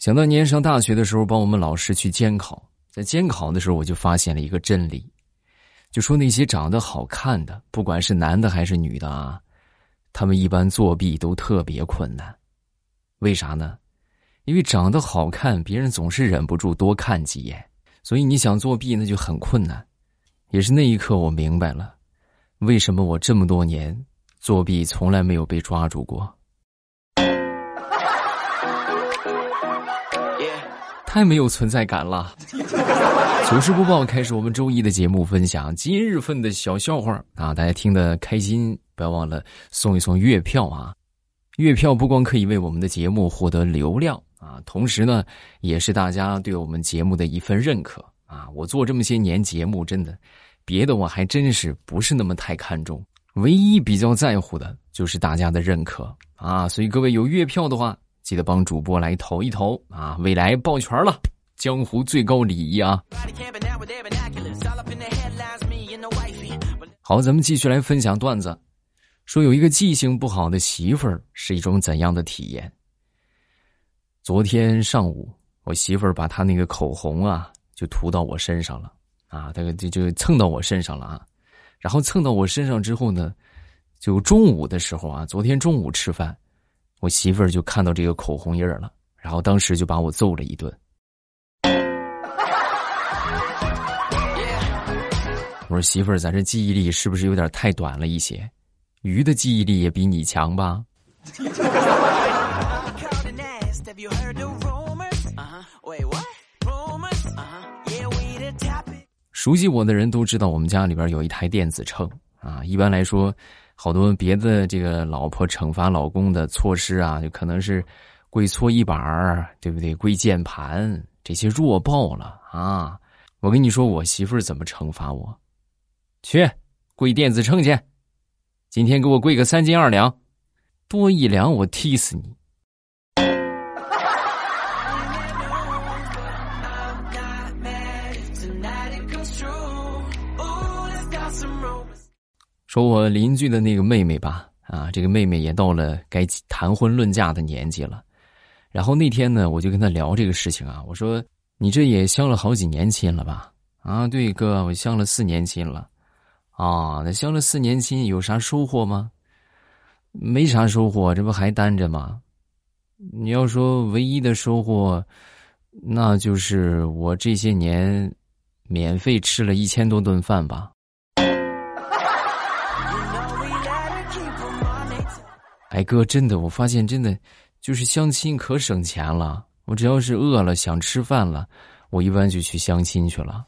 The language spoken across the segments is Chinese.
想当年上大学的时候，帮我们老师去监考，在监考的时候，我就发现了一个真理，就说那些长得好看的，不管是男的还是女的啊，他们一般作弊都特别困难。为啥呢？因为长得好看，别人总是忍不住多看几眼，所以你想作弊那就很困难。也是那一刻，我明白了，为什么我这么多年作弊从来没有被抓住过。太没有存在感了。糗事播报开始，我们周一的节目分享今日份的小笑话啊！大家听得开心，不要忘了送一送月票啊！月票不光可以为我们的节目获得流量啊，同时呢，也是大家对我们节目的一份认可啊！我做这么些年节目，真的别的我还真是不是那么太看重，唯一比较在乎的就是大家的认可啊！所以各位有月票的话。记得帮主播来投一投啊！未来抱拳了，江湖最高礼仪啊！好，咱们继续来分享段子。说有一个记性不好的媳妇儿是一种怎样的体验？昨天上午，我媳妇儿把她那个口红啊，就涂到我身上了啊，这个就就蹭到我身上了啊。然后蹭到我身上之后呢，就中午的时候啊，昨天中午吃饭。我媳妇儿就看到这个口红印儿了，然后当时就把我揍了一顿。我说媳妇儿，咱这记忆力是不是有点太短了一些？鱼的记忆力也比你强吧？熟悉我的人都知道，我们家里边有一台电子秤啊。一般来说。好多别的这个老婆惩罚老公的措施啊，就可能是跪搓衣板儿，对不对？跪键盘这些弱爆了啊！我跟你说，我媳妇儿怎么惩罚我？去跪电子秤去，今天给我跪个三斤二两，多一两我踢死你！说我邻居的那个妹妹吧，啊，这个妹妹也到了该谈婚论嫁的年纪了。然后那天呢，我就跟她聊这个事情啊，我说：“你这也相了好几年亲了吧？”啊，对哥，我相了四年亲了。啊，那相了四年亲有啥收获吗？没啥收获，这不还单着吗？你要说唯一的收获，那就是我这些年免费吃了一千多顿饭吧。哎哥，真的，我发现真的，就是相亲可省钱了。我只要是饿了想吃饭了，我一般就去相亲去了。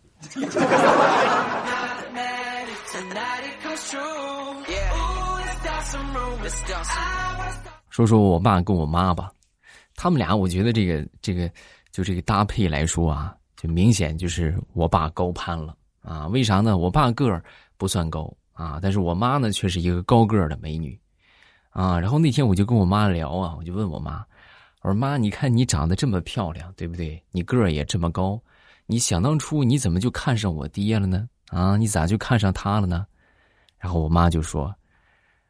说说我爸跟我妈吧，他们俩，我觉得这个这个就这个搭配来说啊，就明显就是我爸高攀了啊。为啥呢？我爸个儿不算高啊，但是我妈呢却是一个高个儿的美女。啊，然后那天我就跟我妈聊啊，我就问我妈，我说妈，你看你长得这么漂亮，对不对？你个儿也这么高，你想当初你怎么就看上我爹了呢？啊，你咋就看上他了呢？然后我妈就说：“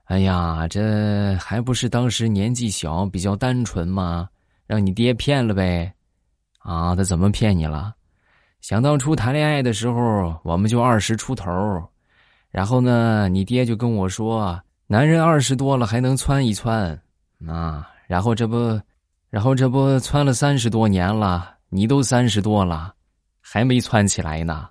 哎呀，这还不是当时年纪小，比较单纯嘛，让你爹骗了呗。啊，他怎么骗你了？想当初谈恋爱的时候，我们就二十出头，然后呢，你爹就跟我说。”男人二十多了还能窜一窜，啊，然后这不，然后这不窜了三十多年了，你都三十多了，还没窜起来呢。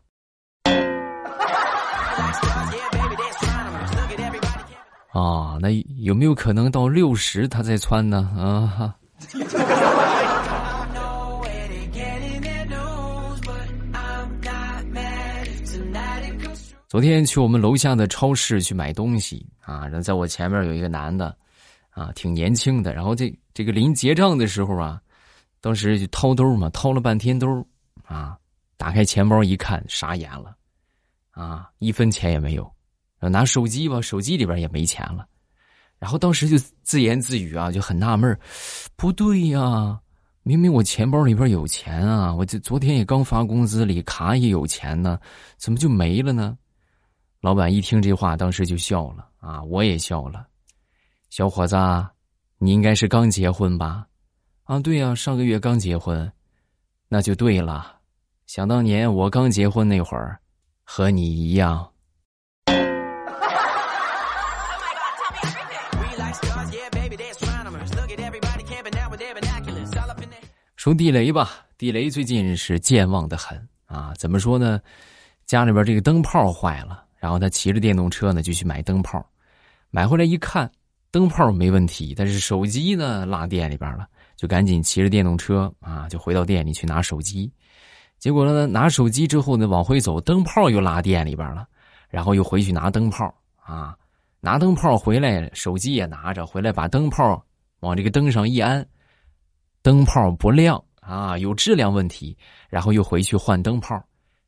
啊，那有没有可能到六十他再窜呢？啊。昨天去我们楼下的超市去买东西啊，然后在我前面有一个男的，啊，挺年轻的。然后这这个临结账的时候啊，当时就掏兜嘛，掏了半天兜，啊，打开钱包一看，傻眼了，啊，一分钱也没有。然后拿手机吧，手机里边也没钱了。然后当时就自言自语啊，就很纳闷不对呀，明明我钱包里边有钱啊，我这昨天也刚发工资，里卡也有钱呢，怎么就没了呢？老板一听这话，当时就笑了啊！我也笑了。小伙子，你应该是刚结婚吧？啊，对呀，上个月刚结婚，那就对了。想当年我刚结婚那会儿，和你一样。说地雷吧，地雷最近是健忘的很啊。怎么说呢？家里边这个灯泡坏了，然后他骑着电动车呢就去买灯泡，买回来一看，灯泡没问题，但是手机呢落店里边了，就赶紧骑着电动车啊就回到店里去拿手机。结果呢，拿手机之后呢往回走，灯泡又落店里边了，然后又回去拿灯泡啊，拿灯泡回来，手机也拿着回来，把灯泡往这个灯上一安。灯泡不亮啊，有质量问题，然后又回去换灯泡。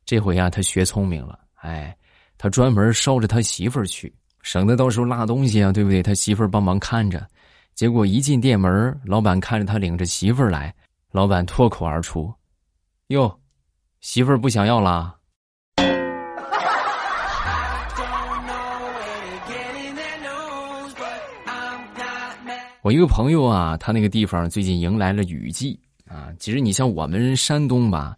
这回啊，他学聪明了，哎，他专门捎着他媳妇儿去，省得到时候落东西啊，对不对？他媳妇儿帮忙看着。结果一进店门，老板看着他领着媳妇儿来，老板脱口而出：“哟，媳妇儿不想要啦。”我一个朋友啊，他那个地方最近迎来了雨季啊。其实你像我们山东吧，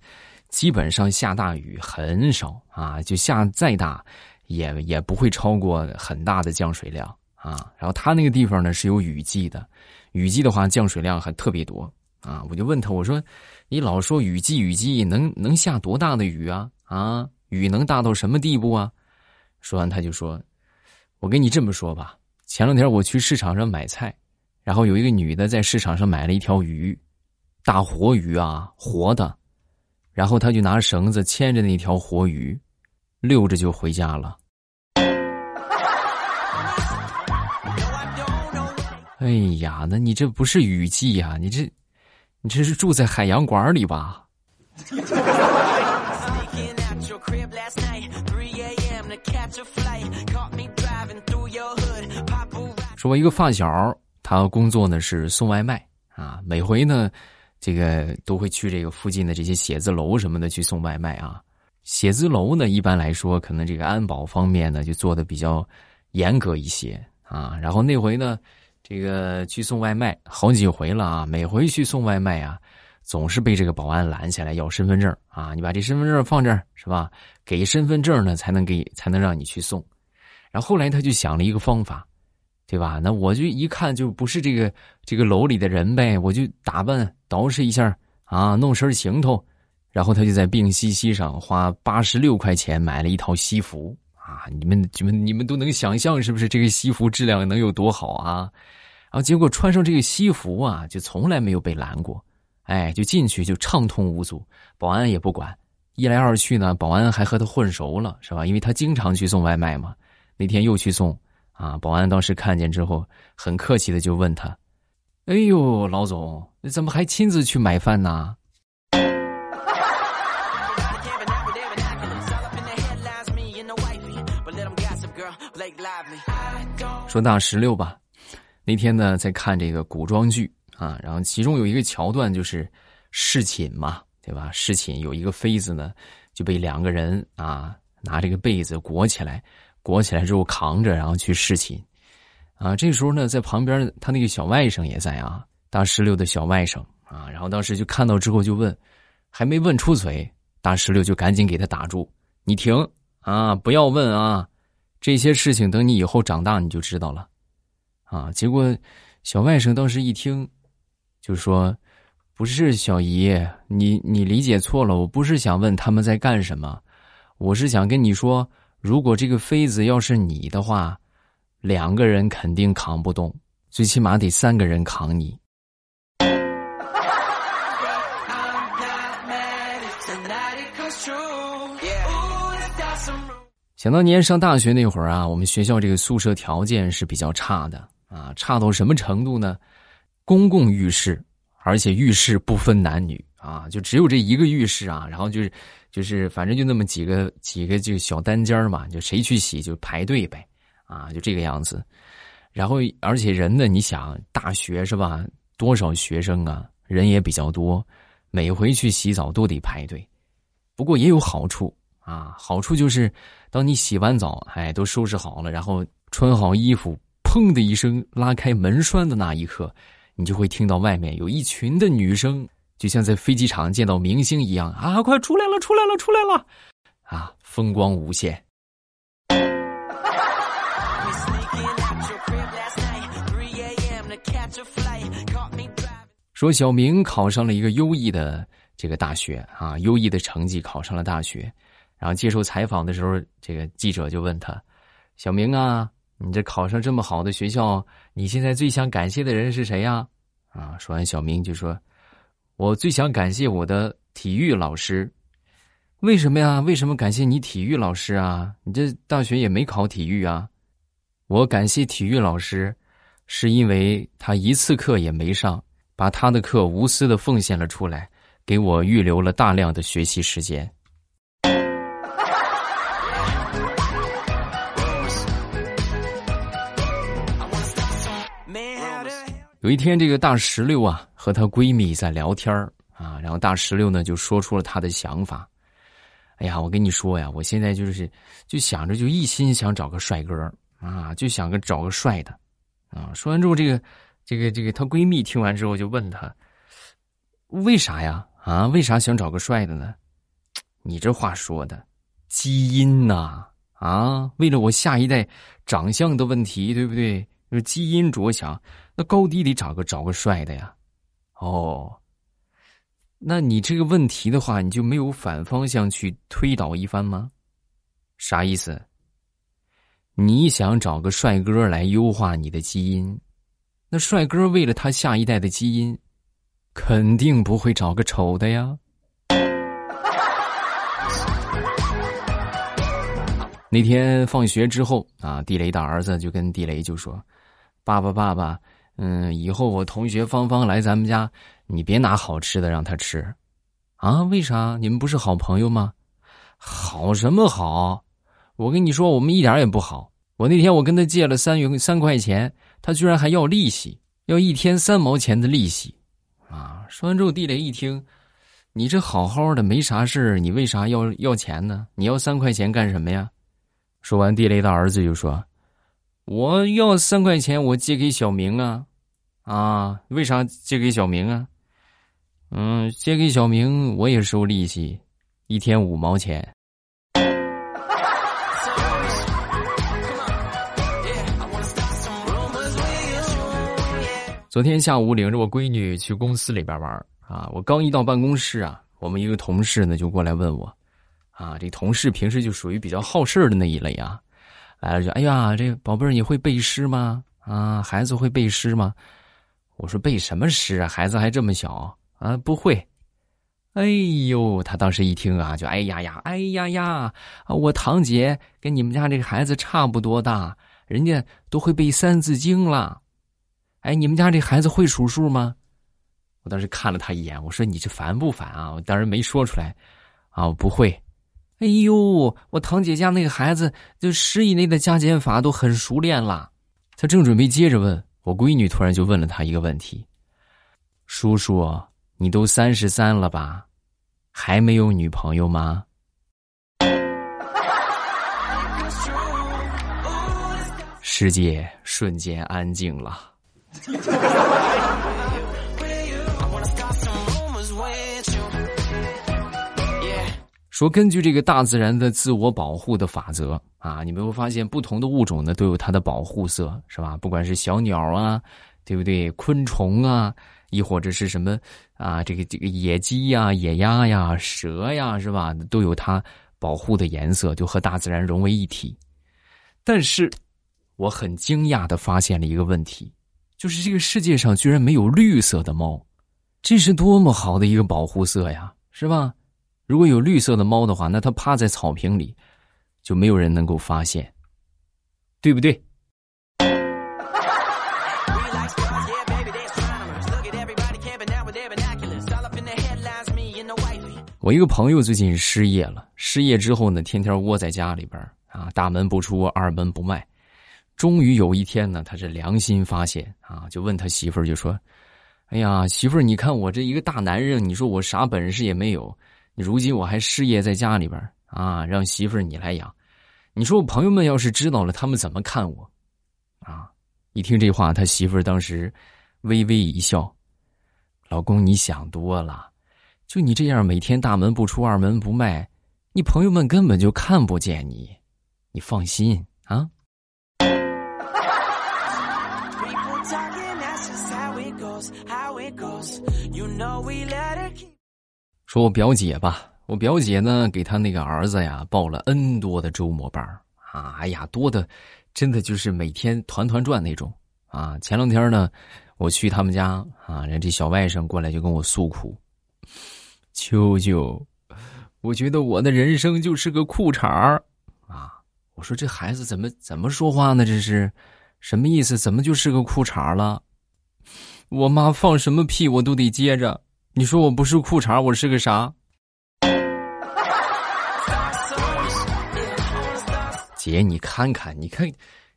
基本上下大雨很少啊，就下再大，也也不会超过很大的降水量啊。然后他那个地方呢是有雨季的，雨季的话降水量还特别多啊。我就问他，我说你老说雨季雨季，能能下多大的雨啊？啊，雨能大到什么地步啊？说完他就说，我跟你这么说吧，前两天我去市场上买菜。然后有一个女的在市场上买了一条鱼，大活鱼啊，活的。然后他就拿绳子牵着那条活鱼，溜着就回家了。哎呀，那你这不是雨季呀？你这，你这是住在海洋馆里吧？说，我一个发小。他工作呢是送外卖啊，每回呢，这个都会去这个附近的这些写字楼什么的去送外卖啊。写字楼呢，一般来说可能这个安保方面呢就做的比较严格一些啊。然后那回呢，这个去送外卖好几回了啊，每回去送外卖啊，总是被这个保安拦下来要身份证啊，你把这身份证放这儿是吧？给身份证呢才能给才能让你去送。然后后来他就想了一个方法。对吧？那我就一看就不是这个这个楼里的人呗，我就打扮捯饬一下啊，弄身行头，然后他就在病西西上花八十六块钱买了一套西服啊！你们你们你们都能想象是不是这个西服质量能有多好啊？然后结果穿上这个西服啊，就从来没有被拦过，哎，就进去就畅通无阻，保安也不管。一来二去呢，保安还和他混熟了，是吧？因为他经常去送外卖嘛，那天又去送。啊！保安当时看见之后，很客气的就问他：“哎呦，老总，你怎么还亲自去买饭呢？”说大石榴吧，那天呢在看这个古装剧啊，然后其中有一个桥段就是侍寝嘛，对吧？侍寝有一个妃子呢，就被两个人啊拿这个被子裹起来。裹起来之后扛着，然后去侍寝，啊，这时候呢，在旁边他那个小外甥也在啊，大石榴的小外甥啊，然后当时就看到之后就问，还没问出嘴，大石榴就赶紧给他打住，你停啊，不要问啊，这些事情等你以后长大你就知道了，啊，结果小外甥当时一听，就说，不是小姨，你你理解错了，我不是想问他们在干什么，我是想跟你说。如果这个妃子要是你的话，两个人肯定扛不动，最起码得三个人扛你。想当年上大学那会儿啊，我们学校这个宿舍条件是比较差的啊，差到什么程度呢？公共浴室，而且浴室不分男女啊，就只有这一个浴室啊，然后就是。就是反正就那么几个几个就小单间嘛，就谁去洗就排队呗，啊，就这个样子。然后而且人呢，你想大学是吧？多少学生啊，人也比较多，每回去洗澡都得排队。不过也有好处啊，好处就是当你洗完澡，哎，都收拾好了，然后穿好衣服，砰的一声拉开门栓的那一刻，你就会听到外面有一群的女生，就像在飞机场见到明星一样啊，快出来了，出来了，出来了，啊，风光无限。说小明考上了一个优异的这个大学啊，优异的成绩考上了大学，然后接受采访的时候，这个记者就问他：“小明啊，你这考上这么好的学校，你现在最想感谢的人是谁呀？”啊，说完小明就说：“我最想感谢我的体育老师，为什么呀？为什么感谢你体育老师啊？你这大学也没考体育啊？我感谢体育老师，是因为他一次课也没上。”把他的课无私的奉献了出来，给我预留了大量的学习时间。有一天，这个大石榴啊和她闺蜜在聊天啊，然后大石榴呢就说出了她的想法。哎呀，我跟你说呀，我现在就是就想着就一心想找个帅哥啊，就想个找个帅的啊。说完之后，这个。这个这个，她闺蜜听完之后就问她：“为啥呀？啊，为啥想找个帅的呢？你这话说的，基因呐啊！为了我下一代长相的问题，对不对？为基因着想，那高低得找个找个帅的呀。哦，那你这个问题的话，你就没有反方向去推导一番吗？啥意思？你想找个帅哥来优化你的基因？”那帅哥为了他下一代的基因，肯定不会找个丑的呀。那天放学之后啊，地雷的儿子就跟地雷就说：“爸爸，爸爸，嗯，以后我同学芳芳来咱们家，你别拿好吃的让她吃，啊？为啥？你们不是好朋友吗？好什么好？我跟你说，我们一点也不好。我那天我跟他借了三元三块钱。”他居然还要利息，要一天三毛钱的利息，啊！说完之后，地雷一听，你这好好的没啥事你为啥要要钱呢？你要三块钱干什么呀？说完，地雷的儿子就说：“我要三块钱，我借给小明啊，啊，为啥借给小明啊？嗯，借给小明我也收利息，一天五毛钱。”昨天下午领着我闺女去公司里边玩啊，我刚一到办公室啊，我们一个同事呢就过来问我，啊，这同事平时就属于比较好事的那一类啊，来了就哎呀，这宝贝儿你会背诗吗？啊，孩子会背诗吗？我说背什么诗啊？孩子还这么小啊，不会。哎呦，他当时一听啊，就哎呀呀，哎呀呀，我堂姐跟你们家这个孩子差不多大，人家都会背《三字经》了。哎，你们家这孩子会数数吗？我当时看了他一眼，我说：“你这烦不烦啊？”我当然没说出来，啊，我不会。哎呦，我堂姐家那个孩子，就十以内的加减法都很熟练了。他正准备接着问，我闺女突然就问了他一个问题：“叔叔，你都三十三了吧？还没有女朋友吗？”世界瞬间安静了。说根据这个大自然的自我保护的法则啊，你们会发现不同的物种呢都有它的保护色，是吧？不管是小鸟啊，对不对？昆虫啊，亦或者是什么啊，这个这个野鸡呀、野鸭呀、蛇呀，是吧？都有它保护的颜色，就和大自然融为一体。但是，我很惊讶的发现了一个问题。就是这个世界上居然没有绿色的猫，这是多么好的一个保护色呀，是吧？如果有绿色的猫的话，那它趴在草坪里，就没有人能够发现，对不对？我一个朋友最近失业了，失业之后呢，天天窝在家里边啊，大门不出，二门不迈。终于有一天呢，他是良心发现啊，就问他媳妇儿，就说：“哎呀，媳妇儿，你看我这一个大男人，你说我啥本事也没有，如今我还失业在家里边啊，让媳妇儿你来养，你说我朋友们要是知道了，他们怎么看我？”啊，一听这话，他媳妇儿当时微微一笑：“老公，你想多了，就你这样每天大门不出二门不迈，你朋友们根本就看不见你，你放心啊。”说我表姐吧，我表姐呢给她那个儿子呀报了 N 多的周末班啊，哎呀多的，真的就是每天团团转那种啊。前两天呢，我去他们家啊，人这小外甥过来就跟我诉苦：“舅舅，我觉得我的人生就是个裤衩儿啊。”我说这孩子怎么怎么说话呢？这是什么意思？怎么就是个裤衩了？我妈放什么屁我都得接着。你说我不是裤衩，我是个啥？姐，你看看，你看，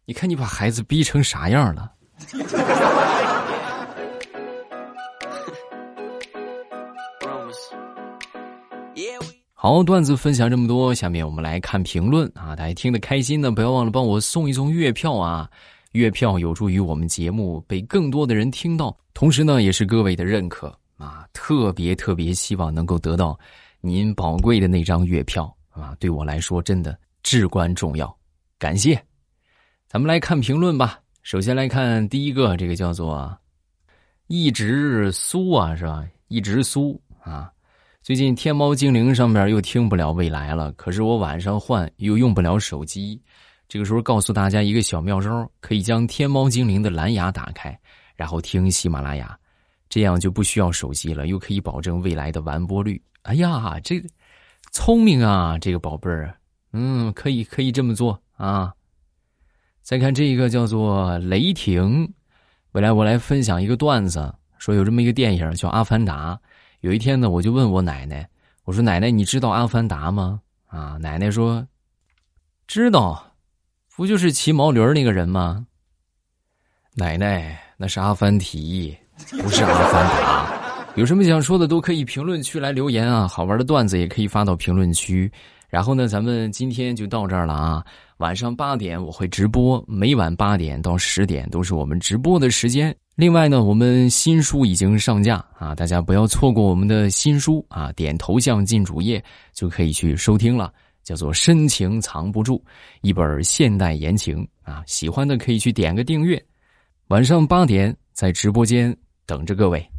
你看，你把孩子逼成啥样了？好，段子分享这么多，下面我们来看评论啊！大家听得开心的，不要忘了帮我送一送月票啊！月票有助于我们节目被更多的人听到，同时呢，也是各位的认可。啊，特别特别希望能够得到您宝贵的那张月票啊！对我来说真的至关重要，感谢。咱们来看评论吧。首先来看第一个，这个叫做一直苏啊，是吧？一直苏啊。最近天猫精灵上面又听不了未来了，可是我晚上换又用不了手机。这个时候告诉大家一个小妙招，可以将天猫精灵的蓝牙打开，然后听喜马拉雅。这样就不需要手机了，又可以保证未来的完播率。哎呀，这聪明啊，这个宝贝儿，嗯，可以可以这么做啊。再看这一个叫做雷霆，未来我来分享一个段子，说有这么一个电影叫《阿凡达》。有一天呢，我就问我奶奶，我说奶奶，你知道阿凡达吗？啊，奶奶说知道，不就是骑毛驴那个人吗？奶奶，那是阿凡提。不是阿凡达，有什么想说的都可以评论区来留言啊！好玩的段子也可以发到评论区。然后呢，咱们今天就到这儿了啊！晚上八点我会直播，每晚八点到十点都是我们直播的时间。另外呢，我们新书已经上架啊，大家不要错过我们的新书啊！点头像进主页就可以去收听了，叫做《深情藏不住》，一本现代言情啊！喜欢的可以去点个订阅。晚上八点在直播间。等着各位。